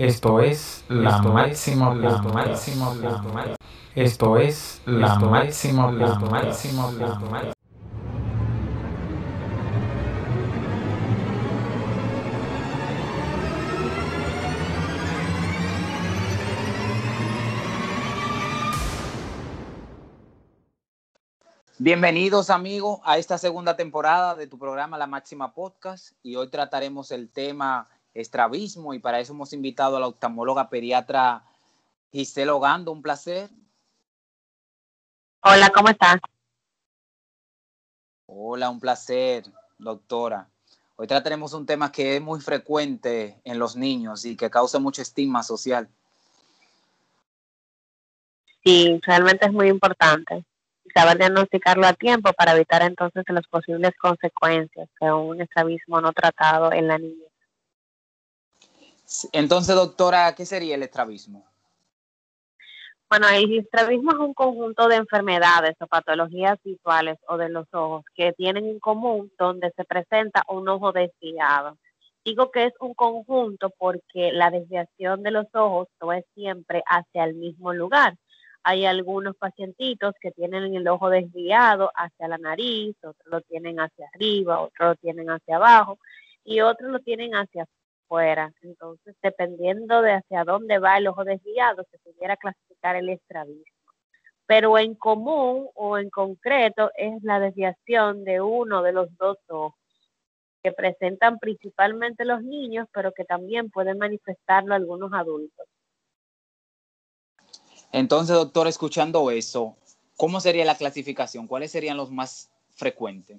Esto es la máximo la máximo la Esto es la máximo la máximo la Bienvenidos amigos a esta segunda temporada de tu programa La Máxima Podcast y hoy trataremos el tema estrabismo y para eso hemos invitado a la oftalmóloga pediatra Gisela Ogando, un placer. Hola, ¿cómo estás? Hola, un placer, doctora. Hoy trataremos un tema que es muy frecuente en los niños y que causa mucho estigma social. Sí, realmente es muy importante saber diagnosticarlo a tiempo para evitar entonces las posibles consecuencias de un estrabismo no tratado en la niña. Entonces, doctora, ¿qué sería el estrabismo? Bueno, el estrabismo es un conjunto de enfermedades o patologías visuales o de los ojos que tienen en común donde se presenta un ojo desviado. Digo que es un conjunto porque la desviación de los ojos no es siempre hacia el mismo lugar. Hay algunos pacientitos que tienen el ojo desviado hacia la nariz, otros lo tienen hacia arriba, otros lo tienen hacia abajo y otros lo tienen hacia fuera. Entonces, dependiendo de hacia dónde va el ojo desviado, se pudiera clasificar el estrabismo. Pero en común o en concreto es la desviación de uno de los dos ojos, que presentan principalmente los niños, pero que también pueden manifestarlo algunos adultos. Entonces, doctor, escuchando eso, ¿cómo sería la clasificación? ¿Cuáles serían los más frecuentes?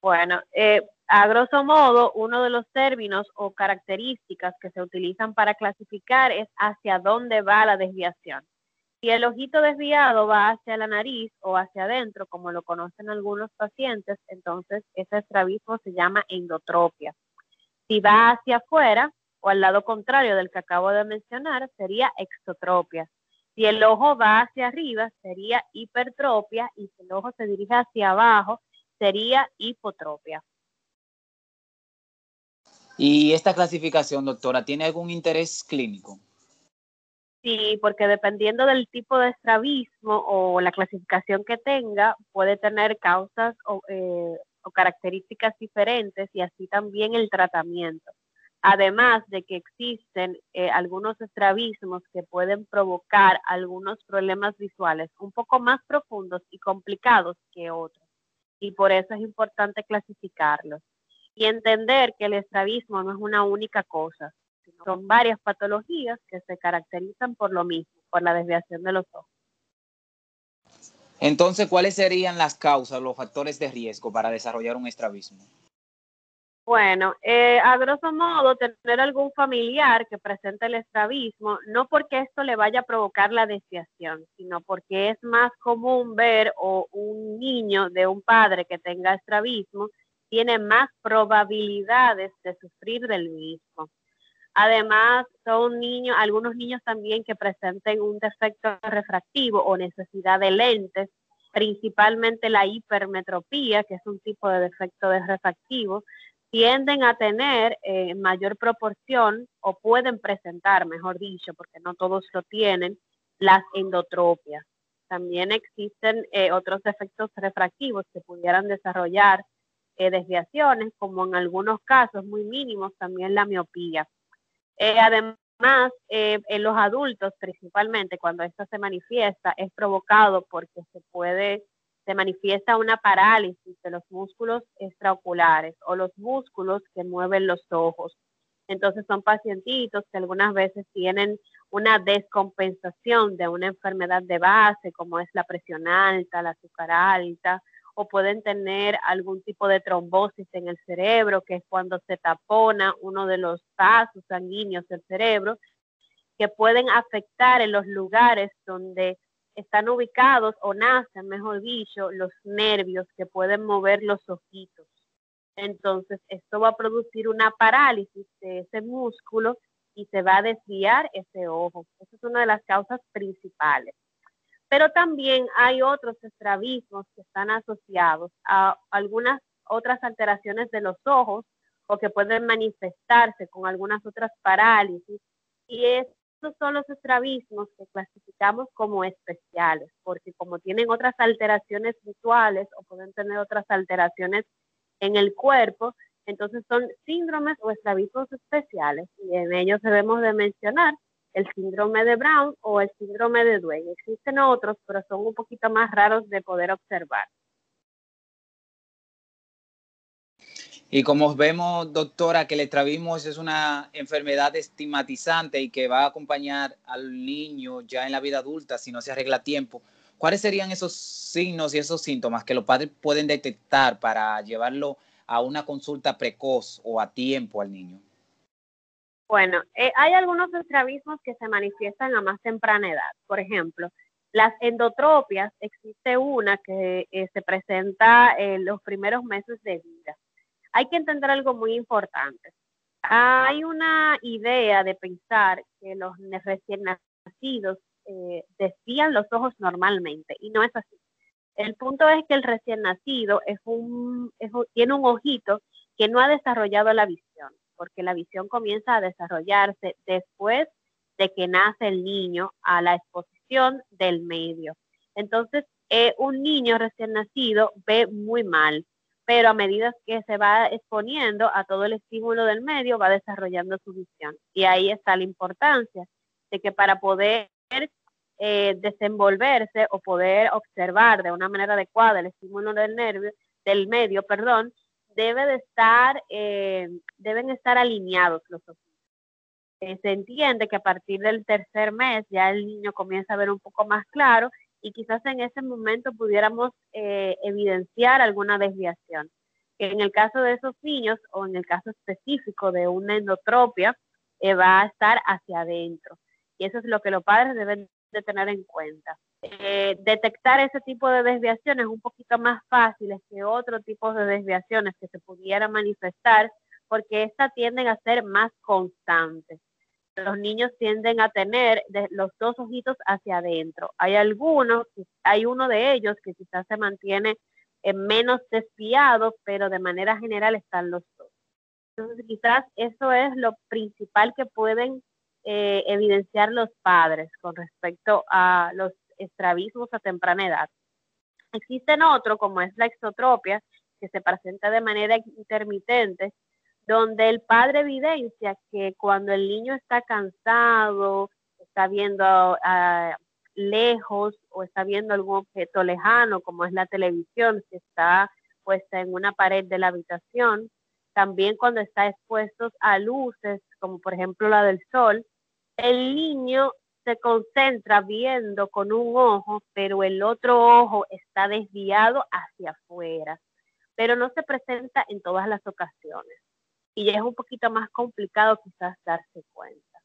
Bueno, eh, a grosso modo, uno de los términos o características que se utilizan para clasificar es hacia dónde va la desviación. Si el ojito desviado va hacia la nariz o hacia adentro, como lo conocen algunos pacientes, entonces ese estrabismo se llama endotropia. Si va hacia afuera o al lado contrario del que acabo de mencionar, sería exotropia. Si el ojo va hacia arriba, sería hipertropia y si el ojo se dirige hacia abajo, sería hipotropia. ¿Y esta clasificación, doctora, tiene algún interés clínico? Sí, porque dependiendo del tipo de estrabismo o la clasificación que tenga, puede tener causas o, eh, características diferentes y así también el tratamiento. Además de que existen eh, algunos estrabismos que pueden provocar algunos problemas visuales un poco más profundos y complicados que otros. Y por eso es importante clasificarlos y entender que el estrabismo no es una única cosa, sino son varias patologías que se caracterizan por lo mismo, por la desviación de los ojos. Entonces, ¿cuáles serían las causas, los factores de riesgo para desarrollar un estrabismo? Bueno, eh, a grosso modo, tener algún familiar que presente el estrabismo, no porque esto le vaya a provocar la desviación, sino porque es más común ver o un niño de un padre que tenga estrabismo tiene más probabilidades de sufrir del mismo. Además, son niños, algunos niños también que presenten un defecto refractivo o necesidad de lentes, principalmente la hipermetropía, que es un tipo de defecto de refractivo, tienden a tener en eh, mayor proporción o pueden presentar, mejor dicho, porque no todos lo tienen, las endotropias. También existen eh, otros defectos refractivos que pudieran desarrollar eh, desviaciones, como en algunos casos muy mínimos también la miopía. Eh, además, eh, en los adultos principalmente, cuando esto se manifiesta, es provocado porque se puede, se manifiesta una parálisis de los músculos extraoculares o los músculos que mueven los ojos. Entonces son pacientitos que algunas veces tienen una descompensación de una enfermedad de base, como es la presión alta, la azúcar alta, o pueden tener algún tipo de trombosis en el cerebro, que es cuando se tapona uno de los vasos sanguíneos del cerebro, que pueden afectar en los lugares donde están ubicados o nacen, mejor dicho, los nervios que pueden mover los ojitos. Entonces, esto va a producir una parálisis de ese músculo y se va a desviar ese ojo. Esa es una de las causas principales. Pero también hay otros estrabismos que están asociados a algunas otras alteraciones de los ojos o que pueden manifestarse con algunas otras parálisis. Y estos son los estrabismos que clasificamos como especiales, porque como tienen otras alteraciones visuales o pueden tener otras alteraciones en el cuerpo, entonces son síndromes o estrabismos especiales y en ellos debemos de mencionar el síndrome de Brown o el síndrome de Duane. Existen otros, pero son un poquito más raros de poder observar. Y como vemos, doctora, que el estrabismo es una enfermedad estigmatizante y que va a acompañar al niño ya en la vida adulta si no se arregla a tiempo. ¿Cuáles serían esos signos y esos síntomas que los padres pueden detectar para llevarlo a una consulta precoz o a tiempo al niño? Bueno, eh, hay algunos estrabismos que se manifiestan a más temprana edad. Por ejemplo, las endotropias, existe una que eh, se presenta en los primeros meses de vida hay que entender algo muy importante. Hay una idea de pensar que los recién nacidos eh, desvían los ojos normalmente y no es así. El punto es que el recién nacido es un, tiene un ojito que no ha desarrollado la visión, porque la visión comienza a desarrollarse después de que nace el niño a la exposición del medio. Entonces, eh, un niño recién nacido ve muy mal, pero a medida que se va exponiendo a todo el estímulo del medio, va desarrollando su visión. Y ahí está la importancia de que para poder eh, desenvolverse o poder observar de una manera adecuada el estímulo del nervio, del medio, perdón, debe de estar, eh, deben estar alineados los ojos. Eh, se entiende que a partir del tercer mes ya el niño comienza a ver un poco más claro y quizás en ese momento pudiéramos eh, evidenciar alguna desviación. En el caso de esos niños o en el caso específico de una endotropia, eh, va a estar hacia adentro. Y eso es lo que los padres deben de tener en cuenta. Eh, detectar ese tipo de desviaciones es un poquito más fácil que otro tipo de desviaciones que se pudieran manifestar porque estas tienden a ser más constantes los niños tienden a tener los dos ojitos hacia adentro. Hay algunos, hay uno de ellos que quizás se mantiene eh, menos desviado, pero de manera general están los dos. Entonces quizás eso es lo principal que pueden eh, evidenciar los padres con respecto a los estrabismos a temprana edad. Existen otros, como es la exotropia, que se presenta de manera intermitente, donde el padre evidencia que cuando el niño está cansado, está viendo ah, lejos o está viendo algún objeto lejano, como es la televisión, que está puesta en una pared de la habitación, también cuando está expuesto a luces, como por ejemplo la del sol, el niño se concentra viendo con un ojo, pero el otro ojo está desviado hacia afuera, pero no se presenta en todas las ocasiones y ya es un poquito más complicado quizás darse cuenta.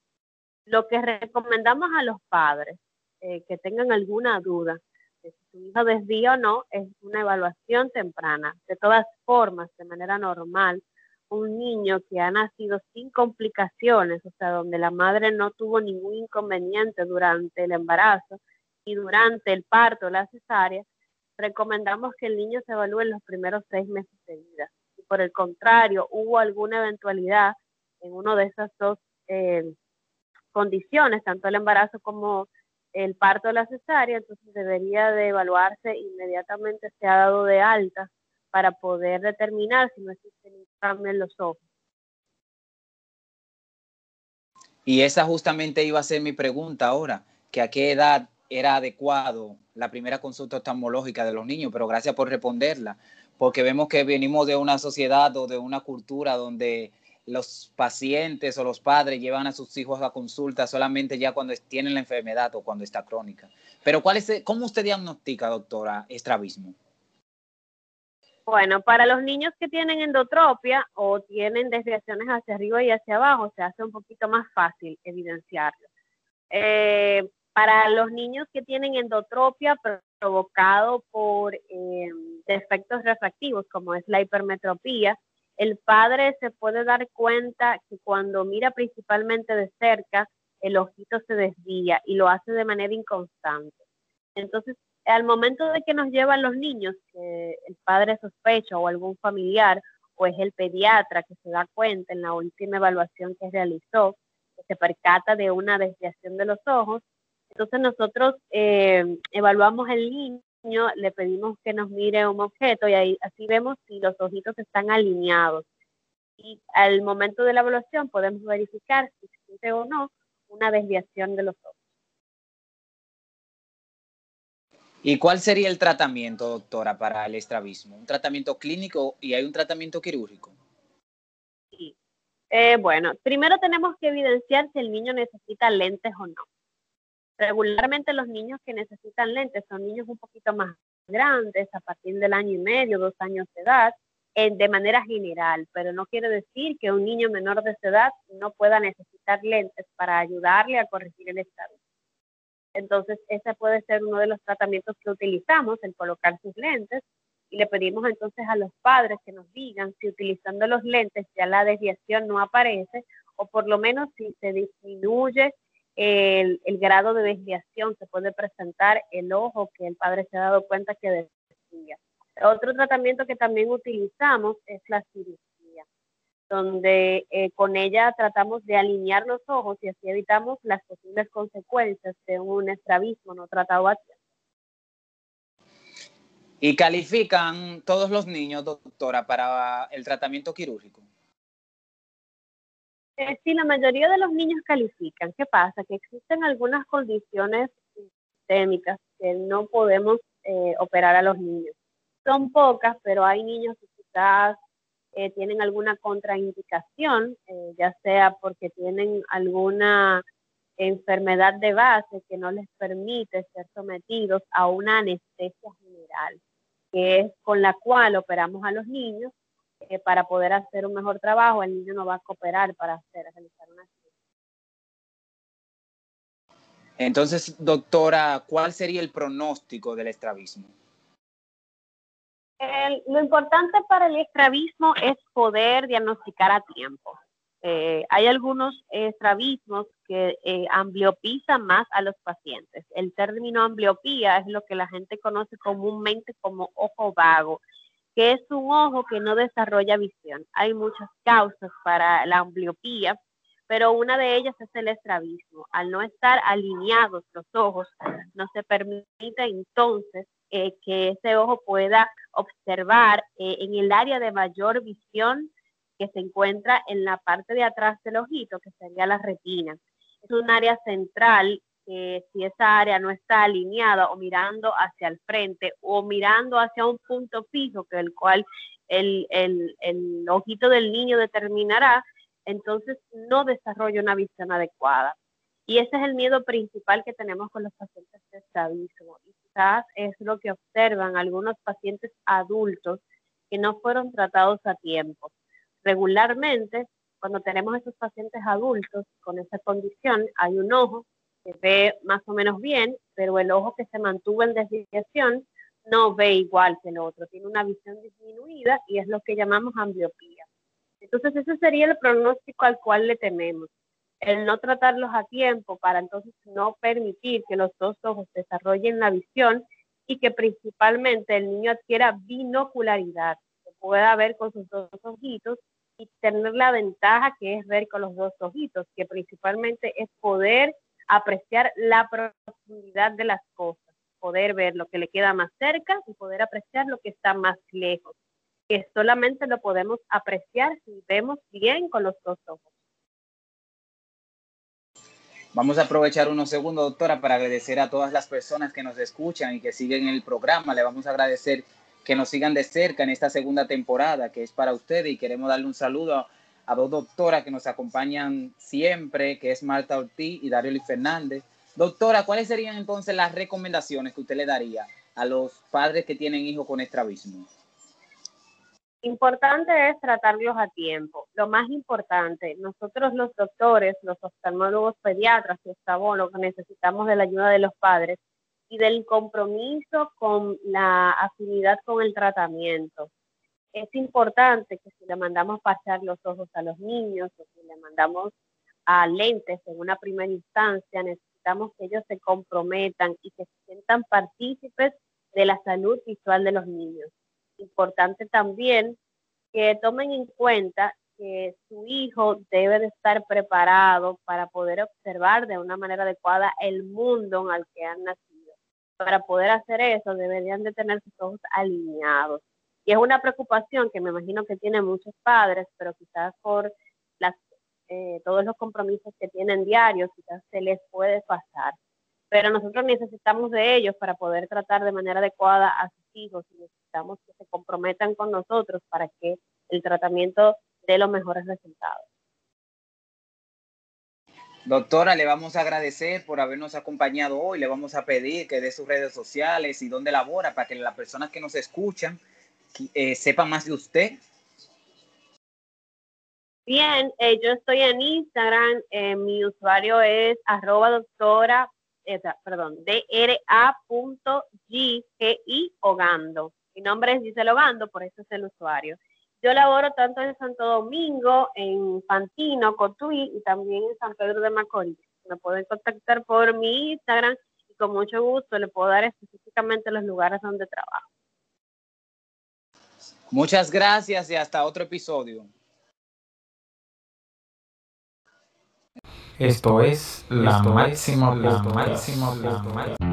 Lo que recomendamos a los padres eh, que tengan alguna duda de si su hijo desvía o no es una evaluación temprana. De todas formas, de manera normal, un niño que ha nacido sin complicaciones, o sea, donde la madre no tuvo ningún inconveniente durante el embarazo y durante el parto, la cesárea, recomendamos que el niño se evalúe en los primeros seis meses de vida. Por el contrario hubo alguna eventualidad en una de esas dos eh, condiciones, tanto el embarazo como el parto de la cesárea, entonces debería de evaluarse inmediatamente se ha dado de alta para poder determinar si no existe ningún cambio en los ojos. Y esa justamente iba a ser mi pregunta ahora, que a qué edad era adecuado la primera consulta oftalmológica de los niños, pero gracias por responderla porque vemos que venimos de una sociedad o de una cultura donde los pacientes o los padres llevan a sus hijos a consulta solamente ya cuando tienen la enfermedad o cuando está crónica. Pero ¿cuál es, ¿cómo usted diagnostica, doctora, estrabismo? Bueno, para los niños que tienen endotropia o tienen desviaciones hacia arriba y hacia abajo, se hace un poquito más fácil evidenciarlo. Eh, para los niños que tienen endotropia provocado por eh, defectos refractivos, como es la hipermetropía, el padre se puede dar cuenta que cuando mira principalmente de cerca, el ojito se desvía y lo hace de manera inconstante. Entonces, al momento de que nos llevan los niños, que el padre sospecha o algún familiar, o es el pediatra que se da cuenta en la última evaluación que realizó, se percata de una desviación de los ojos. Entonces nosotros eh, evaluamos el niño, le pedimos que nos mire un objeto y ahí así vemos si los ojitos están alineados. Y al momento de la evaluación podemos verificar si existe o no una desviación de los ojos. ¿Y cuál sería el tratamiento, doctora, para el estrabismo? ¿Un tratamiento clínico y hay un tratamiento quirúrgico? Eh, bueno, primero tenemos que evidenciar si el niño necesita lentes o no. Regularmente los niños que necesitan lentes son niños un poquito más grandes, a partir del año y medio, dos años de edad, de manera general, pero no quiere decir que un niño menor de esa edad no pueda necesitar lentes para ayudarle a corregir el estado. Entonces, ese puede ser uno de los tratamientos que utilizamos, el colocar sus lentes, y le pedimos entonces a los padres que nos digan si utilizando los lentes ya la desviación no aparece, o por lo menos si se disminuye el, grado de desviación, se puede presentar el ojo que el padre se ha dado cuenta que desvía. Otro tratamiento que también utilizamos es la cirugía donde eh, con ella tratamos de alinear los ojos y así evitamos las posibles consecuencias de un estrabismo no tratado a tiempo. ¿Y califican todos los niños, doctora, para el tratamiento quirúrgico? Eh, sí, la mayoría de los niños califican. ¿Qué pasa? Que existen algunas condiciones sistémicas que no podemos eh, operar a los niños. Son pocas, pero hay niños que quizás eh, tienen alguna contraindicación, eh, ya sea porque tienen alguna enfermedad de base que no les permite ser sometidos a una anestesia general, que es con la cual operamos a los niños eh, para poder hacer un mejor trabajo. El niño no va a cooperar para hacer, realizar una Entonces, doctora, ¿cuál sería el pronóstico del estrabismo? Lo importante para el estrabismo es poder diagnosticar a tiempo. Eh, hay algunos estrabismos que eh, ambliopizan más a los pacientes. El término ambliopía es lo que la gente conoce comúnmente como ojo vago, que es un ojo que no desarrolla visión. Hay muchas causas para la ambliopía, pero una de ellas es el estrabismo. Al no estar alineados los ojos, no se permite entonces eh, que ese ojo pueda observar eh, en el área de mayor visión que se encuentra en la parte de atrás del ojito, que sería la retina. Es un área central que si esa área no está alineada o mirando hacia el frente o mirando hacia un punto fijo, que el cual el, el, el ojito del niño determinará, entonces no desarrolla una visión adecuada. Y ese es el miedo principal que tenemos con los pacientes de estrabismo. Y quizás es lo que observan algunos pacientes adultos que no fueron tratados a tiempo. Regularmente, cuando tenemos esos pacientes adultos con esa condición, hay un ojo que ve más o menos bien, pero el ojo que se mantuvo en desviación no ve igual que el otro, tiene una visión disminuida y es lo que llamamos ambliopía. Entonces ese sería el pronóstico al cual le tememos el no tratarlos a tiempo para entonces no permitir que los dos ojos desarrollen la visión y que principalmente el niño adquiera binocularidad, que pueda ver con sus dos ojitos y tener la ventaja que es ver con los dos ojitos, que principalmente es poder apreciar la profundidad de las cosas, poder ver lo que le queda más cerca y poder apreciar lo que está más lejos, que solamente lo podemos apreciar si vemos bien con los dos ojos. Vamos a aprovechar unos segundos, doctora, para agradecer a todas las personas que nos escuchan y que siguen el programa. Le vamos a agradecer que nos sigan de cerca en esta segunda temporada, que es para ustedes, y queremos darle un saludo a, dos doctoras que nos acompañan siempre, que es Marta Ortiz y Luis Fernández. Doctora, ¿cuáles serían entonces las recomendaciones que usted le daría a los padres que tienen hijos con estrabismo? Importante es tratarlos a tiempo. Lo más importante, nosotros los doctores, los oftalmólogos pediatras y oftalmólogos necesitamos de la ayuda de los padres y del compromiso con la afinidad con el tratamiento. Es importante que si le mandamos pasar los ojos a los niños o si le mandamos a lentes en una primera instancia, necesitamos que ellos se comprometan y que se sientan partícipes de la salud visual de los niños importante también que tomen en cuenta su hijo debe de estar preparado para poder observar de una manera adecuada el mundo en el que han nacido. Para poder hacer eso deberían de tener sus ojos alineados. Y es una preocupación que me imagino que tienen muchos padres, pero quizás por eh, todos los compromisos que tienen diarios, quizás se les puede pasar. Pero nosotros necesitamos de ellos para poder tratar de manera adecuada a sus hijos y necesitamos que se comprometan con nosotros para que el tratamiento dé los mejores resultados. Doctora, le vamos a agradecer por habernos acompañado hoy. Le vamos a pedir que dé sus redes sociales y dónde labora para que las personas que nos escuchan eh, sepan más de usted. Bien, eh, yo estoy en Instagram. Eh, mi usuario es arroba doctora, perdón, dra.ggi Ogando. Mi nombre es Gisela Ogando, por eso es el usuario. Yo laboro tanto en Santo Domingo, en Fantino, Cotuí y también en San Pedro de Macorís. Me pueden contactar por mi Instagram y con mucho gusto le puedo dar específicamente los lugares donde trabajo. Muchas gracias y hasta otro episodio. Esto es la máxima, la máxima, la máxima.